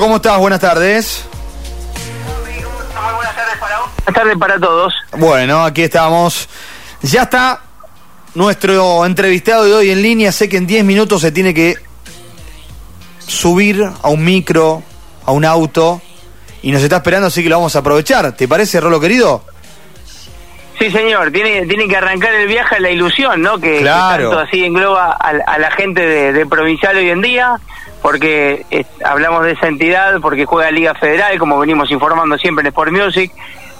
¿cómo estás? Buenas tardes. buenas tardes para vos. Buenas tardes para todos. Bueno, aquí estamos. Ya está nuestro entrevistado de hoy en línea. Sé que en 10 minutos se tiene que subir a un micro, a un auto, y nos está esperando, así que lo vamos a aprovechar. ¿Te parece, Rolo querido? Sí, señor, tiene, tiene que arrancar el viaje a la ilusión, ¿no? Que, tanto así engloba a, la gente de, provincial hoy en día, porque hablamos de esa entidad, porque juega Liga Federal, como venimos informando siempre en Sport Music,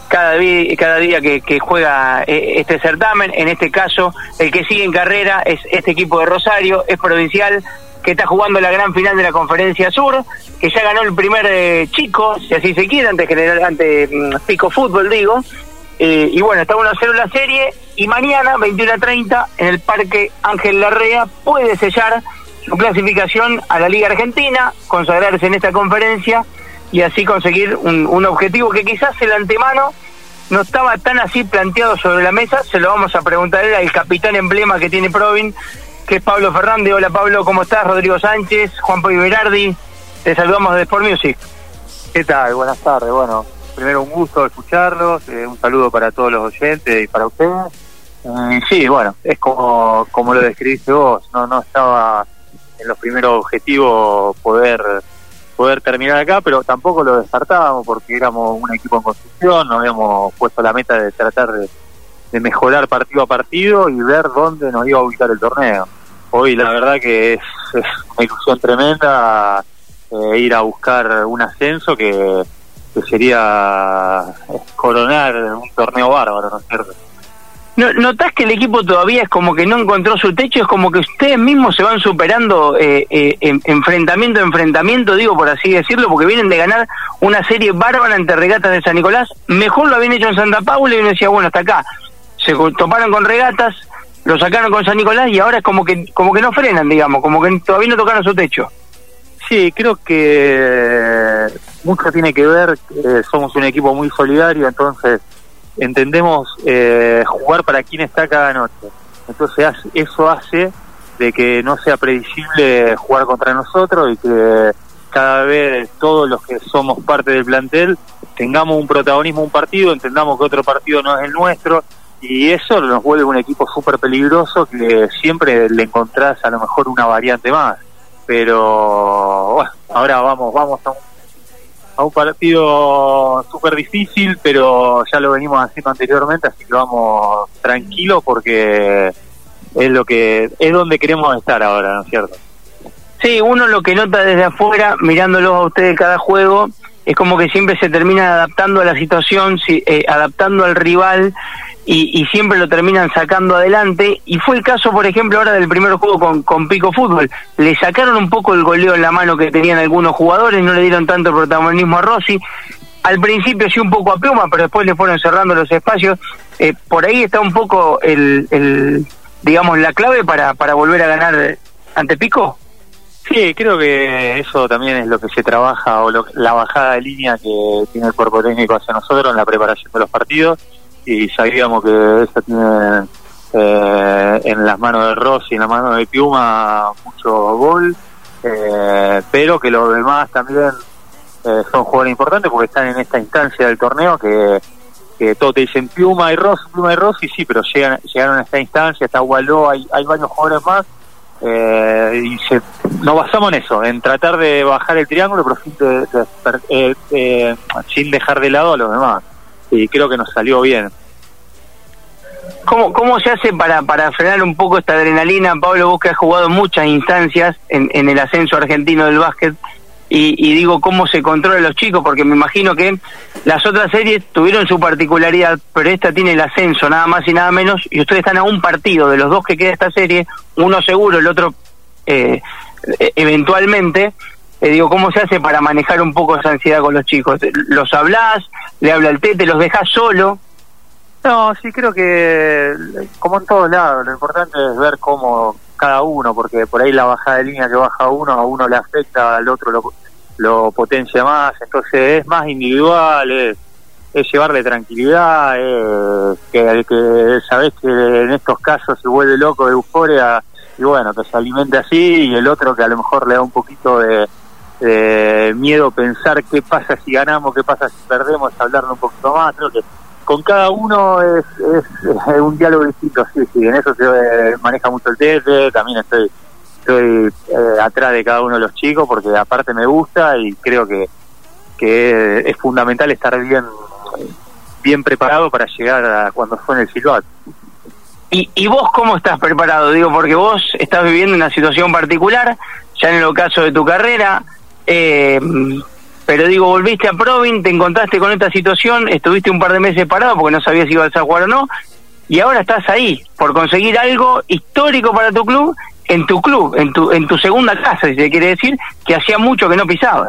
cada, cada día que, que, juega eh, este certamen, en este caso el que sigue en carrera es este equipo de Rosario, es provincial, que está jugando la gran final de la Conferencia Sur, que ya ganó el primer eh, chico, si así se quiere, ante, general, ante mm, Pico Fútbol, digo. Eh, y bueno, está 1 a 0 la serie y mañana, 21 a 30, en el Parque Ángel Larrea, puede sellar su clasificación a la Liga Argentina, consagrarse en esta conferencia y así conseguir un, un objetivo que quizás el antemano no estaba tan así planteado sobre la mesa, se lo vamos a preguntar al capitán emblema que tiene Provin, que es Pablo Fernández. Hola Pablo, ¿cómo estás? Rodrigo Sánchez, Juan Pablo Berardi, te saludamos de Sport Music. ¿Qué tal? Buenas tardes. Bueno, primero un gusto escucharlos, eh, un saludo para todos los oyentes y para ustedes. Sí, bueno, es como, como lo describiste vos, no, no estaba en los primeros objetivos poder poder terminar acá, pero tampoco lo descartábamos porque éramos un equipo en construcción, nos habíamos puesto la meta de tratar de, de mejorar partido a partido y ver dónde nos iba a ubicar el torneo hoy la verdad que es, una ilusión tremenda eh, ir a buscar un ascenso que, sería coronar un torneo bárbaro, ¿no es cierto? ¿Notás que el equipo todavía es como que no encontró su techo? Es como que ustedes mismos se van superando eh, eh, enfrentamiento a enfrentamiento, digo por así decirlo, porque vienen de ganar una serie bárbara ante regatas de San Nicolás. Mejor lo habían hecho en Santa Paula y uno decía, bueno, hasta acá. Se toparon con regatas, lo sacaron con San Nicolás y ahora es como que como que no frenan, digamos, como que todavía no tocaron su techo. Sí, creo que mucho tiene que ver, que somos un equipo muy solidario, entonces entendemos eh, jugar para quien está cada noche. Entonces eso hace de que no sea previsible jugar contra nosotros y que cada vez todos los que somos parte del plantel tengamos un protagonismo un partido, entendamos que otro partido no es el nuestro y eso nos vuelve un equipo súper peligroso que siempre le encontrás a lo mejor una variante más. Pero bueno, ahora vamos, vamos a un, a un partido súper difícil, pero ya lo venimos haciendo anteriormente, así que vamos tranquilos porque es lo que es donde queremos estar ahora, ¿no es cierto? Sí, uno lo que nota desde afuera, mirándolo a ustedes cada juego, es como que siempre se termina adaptando a la situación, eh, adaptando al rival y, siempre lo terminan sacando adelante. Y fue el caso, por ejemplo, ahora del primer juego con, con Pico Fútbol. Le sacaron un poco el goleo en la mano que tenían algunos jugadores, no le dieron tanto protagonismo a Rossi. Al principio sí un poco a Pluma, pero después le fueron cerrando los espacios. Eh, por ahí está un poco el, digamos, la clave para, para volver a ganar ante Pico. Sí, creo que eso también es lo que se trabaja o la bajada de línea que tiene el cuerpo técnico hacia nosotros en la preparación de los partidos y sabíamos que eso tiene eh, en las manos de Rossi, en las manos de Piuma, mucho gol, eh, pero que los demás también eh, son jugadores importantes porque están en esta instancia del torneo que, que todos te dicen Piuma y Rossi, Piuma y Rossi, sí, pero llegan, llegaron a esta instancia, está Waldo, hay, hay varios jugadores más. Y se, nos basamos en eso, en tratar de bajar el triángulo, pero sin dejar de lado a los demás y creo que nos salió bien. ¿Cómo, ¿Cómo se hace para, para frenar un poco esta adrenalina? Pablo, vos que has jugado muchas instancias en, en el ascenso argentino del básquet, y, digo, ¿cómo se controla los chicos? Porque me imagino que las otras series tuvieron su particularidad, pero esta tiene el ascenso, nada más y nada menos, y ustedes están a un partido de los dos que queda esta serie, uno seguro, el otro eh, eventualmente, eh, digo, ¿cómo se hace para manejar un poco esa ansiedad con los chicos? ¿Los hablas? ¿Le habla el tete? ¿Los dejas solo? No, sí, creo que como en todos lados, lo importante es ver cómo cada uno, porque por ahí la bajada de línea que baja uno, a uno le afecta, al otro lo, potencia más, entonces es más individual, es, es llevarle tranquilidad, es que, que sabes que en estos casos se vuelve loco de euforia y bueno, que se alimente así y el otro que a lo mejor le da un poquito de eh, miedo pensar qué pasa si ganamos, qué pasa si perdemos, hablarlo un poquito más. Creo que con cada uno es, es, un diálogo distinto, sí, sí, en eso se eh, maneja mucho el TF, también estoy, estoy eh, atrás de cada uno de los chicos porque aparte me gusta y creo que, que es fundamental estar bien bien preparado para llegar a cuando suene el silbato. ¿Y, ¿Y vos cómo estás preparado? Digo, porque vos estás viviendo una situación particular, ya en el caso de tu carrera, eh, pero digo, volviste a Provin, te encontraste con esta situación, estuviste un par de meses parado porque no sabías si ibas a jugar o no, y ahora estás ahí por conseguir algo histórico para tu club, en tu club, en tu, en tu segunda casa, si se quiere decir, que hacía mucho que no pisabas.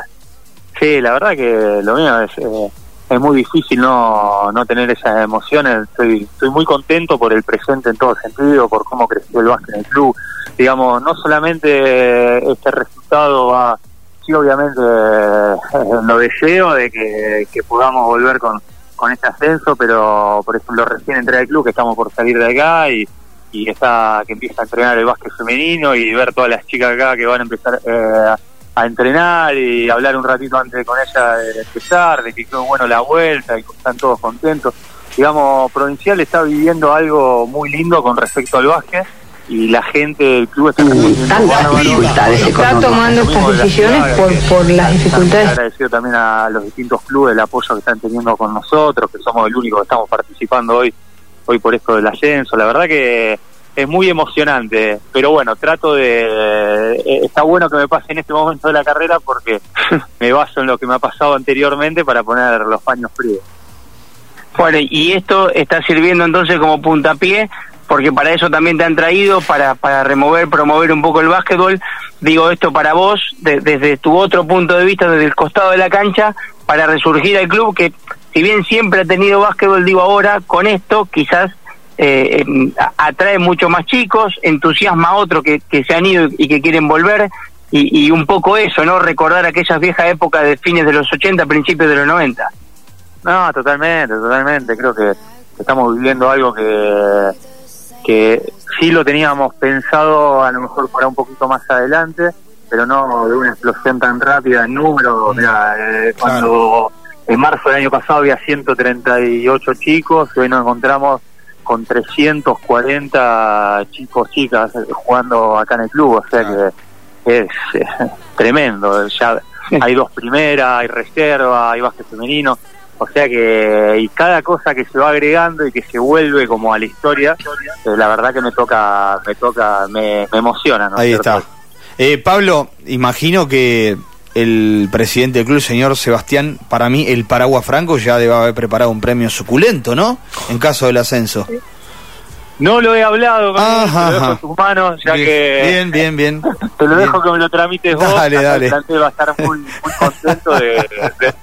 Sí, la verdad que lo mío es, eh, es muy difícil no, no tener esas emociones. Estoy, estoy muy contento por el presente en todo sentido, por cómo creció el básquet en el club. Digamos, no solamente este resultado va, sí obviamente eh, lo deseo de que, que podamos volver con, con este ascenso, pero por ejemplo recién entré al club, que estamos por salir de acá y, y está que empieza a entrenar el básquet femenino y ver todas las chicas acá que van a empezar eh, a entrenar y hablar un ratito antes con ella de empezar, de que quedó bueno la vuelta y están todos contentos. Digamos, Provincial está viviendo algo muy lindo con respecto al básquet y la gente del club está, está tomando estas decisiones por, por las dificultades. Agradecido también a los distintos clubes el apoyo que están teniendo con nosotros, que somos el único que estamos participando hoy hoy por esto del ascenso. La verdad que es muy emocionante, pero bueno, trato de... Eh, está bueno que me pase en este momento de la carrera porque me baso en lo que me ha pasado anteriormente para poner los paños fríos. Bueno, y esto está sirviendo entonces como puntapié, porque para eso también te han traído, para, para remover, promover un poco el básquetbol. Digo esto para vos, desde tu otro punto de vista, desde el costado de la cancha, para resurgir al club que, si bien siempre ha tenido básquetbol, digo ahora, con esto quizás eh, em, atrae mucho más chicos, entusiasma a otros que, que se han ido y que quieren volver, y, y, un poco eso, ¿no? Recordar aquellas viejas épocas de fines de los 80, principios de los 90. No, totalmente, totalmente. Creo que estamos viviendo algo que, que sí lo teníamos pensado a lo mejor para un poquito más adelante, pero no de una explosión tan rápida en número. Mira, eh, cuando en marzo del año pasado había 138 chicos, hoy nos encontramos con 340 chicos, chicas jugando acá en el club, o sea que es eh, tremendo. Ya hay dos primeras, hay reserva, hay básquet femenino, o sea que y cada cosa que se va agregando y que se vuelve como a la historia, eh, la verdad que me toca, me toca, me, emociona. Ahí está. Eh, Pablo, imagino que el presidente del club, señor Sebastián, para mí el Paraguas Franco ya debe haber preparado un premio suculento, ¿no? En caso del ascenso. No lo he hablado con él, lo dejo en tus manos, ya que... Bien, bien, bien. Te lo dejo que me lo tramites vos. Dale, dale. va a estar muy, muy contento de,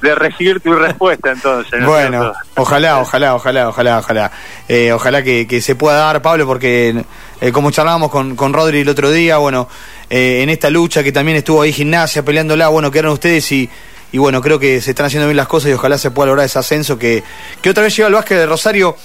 de, recibir tu respuesta, entonces. Bueno, ojalá, ojalá, ojalá, ojalá, ojalá. Eh, ojalá que, que, se pueda dar, Pablo, porque eh, como charlábamos con, con Rodri el otro día, bueno, eh, en esta lucha que también estuvo ahí gimnasia peleándola, bueno, quedaron ustedes y y bueno, creo que se están haciendo bien las cosas y ojalá se pueda lograr ese ascenso que, que otra vez lleva el básquet de Rosario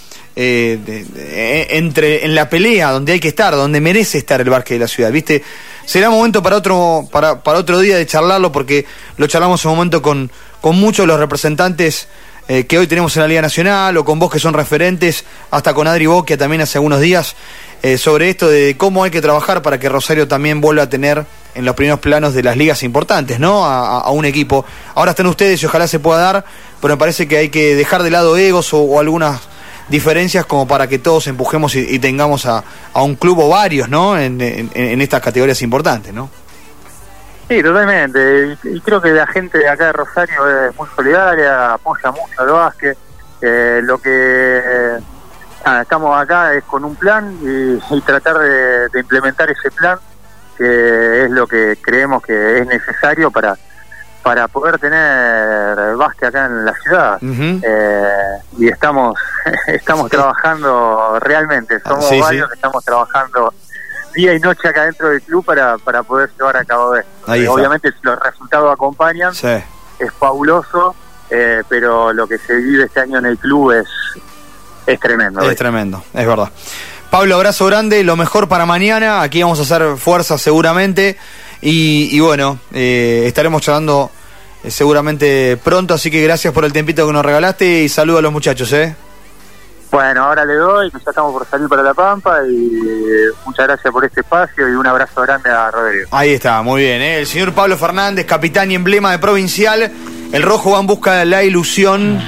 eh, eh, entre en la pelea donde hay que estar, donde merece estar el básquet de la ciudad, ¿viste? Será momento para otro, para, para otro día de charlarlo porque lo charlamos un momento con, con muchos de los representantes eh, que hoy tenemos en la Liga Nacional o con vos que son referentes, hasta con Adri Boquia también hace algunos días, sobre esto de cómo hay que trabajar para que Rosario también vuelva a tener en los primeros planos de las ligas importantes, ¿no? A, un equipo. Ahora están ustedes y ojalá se pueda dar, pero me parece que hay que dejar de lado egos o algunas diferencias como para que todos empujemos y, tengamos a, a, un club o varios, ¿no? En, en, estas categorías importantes, ¿no? Sí, totalmente. Y, creo que la gente de acá de Rosario es muy solidaria, apoya mucho al básquet. Eh, lo que estamos acá es con un plan y, tratar de, implementar ese plan, que es lo que creemos que es necesario para para poder tener básquet acá en la ciudad. Eh, y estamos estamos trabajando realmente. Somos varios que estamos trabajando día y noche acá dentro del club para, para poder llevar a cabo esto. Obviamente los resultados acompañan es fabuloso eh, pero lo que se vive este año en el club es es tremendo es tremendo es verdad. Pablo abrazo grande lo mejor para mañana. Aquí vamos a hacer fuerza seguramente Y, bueno, eh, estaremos charlando eh, seguramente pronto, así que gracias por el tiempito que nos regalaste y saludo a los muchachos, ¿eh? Bueno, ahora le doy, que ya estamos por salir para La Pampa y muchas gracias por este espacio y un abrazo grande a Rodrigo. Ahí está, muy bien. ¿eh? El señor Pablo Fernández, capitán y emblema de Provincial. El rojo va en busca de la ilusión